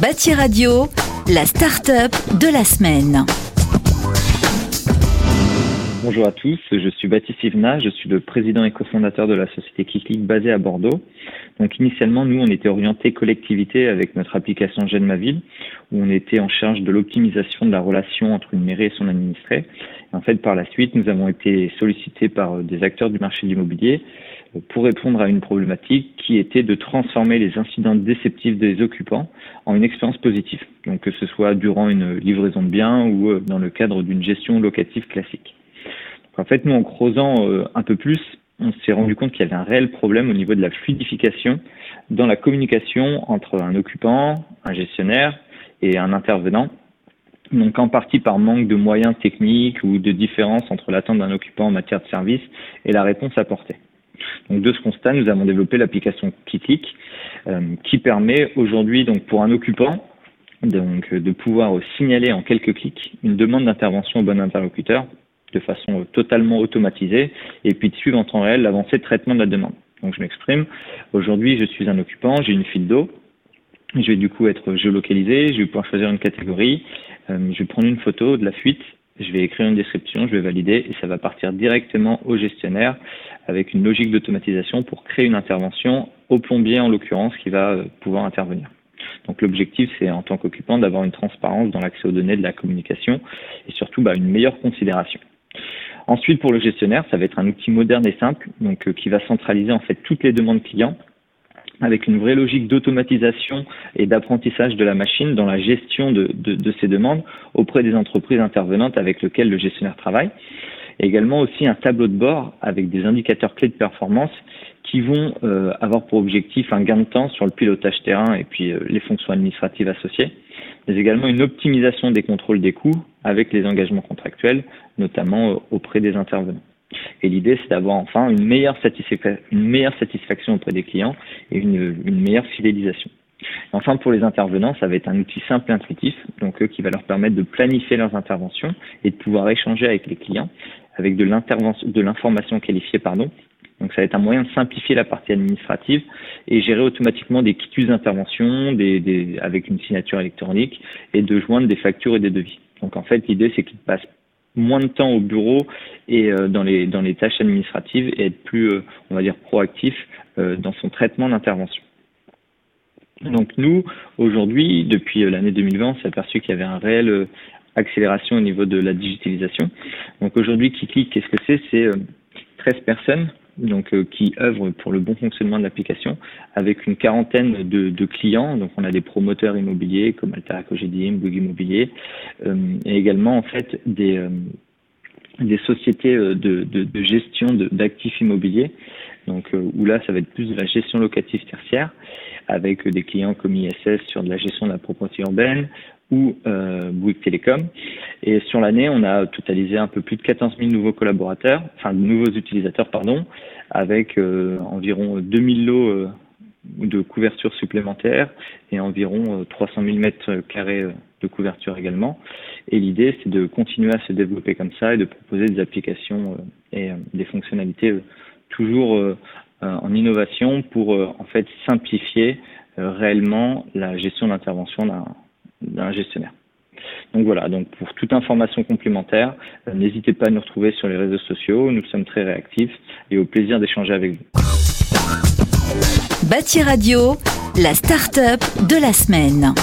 Bâti Radio, la start-up de la semaine. Bonjour à tous, je suis Baptiste Ivna, je suis le président et cofondateur de la société Kiklik basée à Bordeaux. Donc initialement, nous, on était orienté collectivité avec notre application Gêne ma ville, où on était en charge de l'optimisation de la relation entre une mairie et son administré. en fait, par la suite, nous avons été sollicités par des acteurs du marché de l'immobilier pour répondre à une problématique qui était de transformer les incidents déceptifs des occupants en une expérience positive. Donc que ce soit durant une livraison de biens ou euh, dans le cadre d'une gestion locative classique. En fait, nous, en creusant euh, un peu plus, on s'est rendu compte qu'il y avait un réel problème au niveau de la fluidification dans la communication entre un occupant, un gestionnaire et un intervenant. Donc en partie par manque de moyens techniques ou de différence entre l'attente d'un occupant en matière de service et la réponse apportée. Donc de ce constat, nous avons développé l'application Kitlik euh, qui permet aujourd'hui donc pour un occupant donc de pouvoir signaler en quelques clics une demande d'intervention au bon interlocuteur de façon totalement automatisée et puis de suivre en temps réel l'avancée de traitement de la demande. Donc je m'exprime. Aujourd'hui, je suis un occupant, j'ai une file d'eau. Je vais du coup être géolocalisé, je vais pouvoir choisir une catégorie, euh, je vais prendre une photo de la fuite, je vais écrire une description, je vais valider et ça va partir directement au gestionnaire avec une logique d'automatisation pour créer une intervention au plombier en l'occurrence qui va euh, pouvoir intervenir. Donc l'objectif, c'est en tant qu'occupant d'avoir une transparence dans l'accès aux données de la communication et surtout bah, une meilleure considération. Ensuite, pour le gestionnaire, ça va être un outil moderne et simple, donc euh, qui va centraliser en fait toutes les demandes clients avec une vraie logique d'automatisation et d'apprentissage de la machine dans la gestion de, ces demandes auprès des entreprises intervenantes avec lesquelles le gestionnaire travaille. Et également aussi un tableau de bord avec des indicateurs clés de performance qui vont euh, avoir pour objectif un gain de temps sur le pilotage terrain et puis euh, les fonctions administratives associées mais également une optimisation des contrôles des coûts avec les engagements contractuels, notamment euh, auprès des intervenants. Et l'idée, c'est d'avoir enfin une meilleure, une meilleure satisfaction auprès des clients et une, une meilleure fidélisation. Enfin, pour les intervenants, ça va être un outil simple et intuitif, donc qui va leur permettre de planifier leurs interventions et de pouvoir échanger avec les clients avec de l'information qualifiée, pardon, donc ça va être un moyen de simplifier la partie administrative et gérer automatiquement des quitus d'intervention des, des, avec une signature électronique et de joindre des factures et des devis. Donc en fait l'idée c'est qu'il passe moins de temps au bureau et euh, dans les dans les tâches administratives et être plus euh, on va dire proactif euh, dans son traitement d'intervention. Donc nous aujourd'hui depuis l'année 2020 on s'est aperçu qu'il y avait un réel accélération au niveau de la digitalisation. Donc aujourd'hui Kiki qu'est-ce que c'est? C'est 13 personnes donc euh, qui œuvrent pour le bon fonctionnement de l'application, avec une quarantaine de, clients. Donc on a des promoteurs immobiliers comme Altera Cogedim, Bouygues Immobilier, euh, et également en fait des euh, des sociétés de, de, gestion d'actifs immobiliers, donc où là ça va être plus de la gestion locative tertiaire, avec des clients comme ISS sur de la gestion de la propriété urbaine, ou euh, Bouygues Télécom. Et sur l'année, on a totalisé un peu plus de 14 000 nouveaux collaborateurs, enfin de nouveaux utilisateurs, pardon, avec euh, environ 2000 lots euh, de couverture supplémentaires et environ 300 000 mètres carrés euh, de couverture également. Et l'idée, c'est de continuer à se développer comme ça et de proposer des applications et des fonctionnalités toujours en innovation pour en fait simplifier réellement la gestion d'intervention d'un d'un gestionnaire. Donc voilà, donc pour toute information complémentaire, euh, n'hésitez pas à nous retrouver sur les réseaux sociaux, nous sommes très réactifs et au plaisir d'échanger avec vous. Bâti Radio, la start-up de la semaine.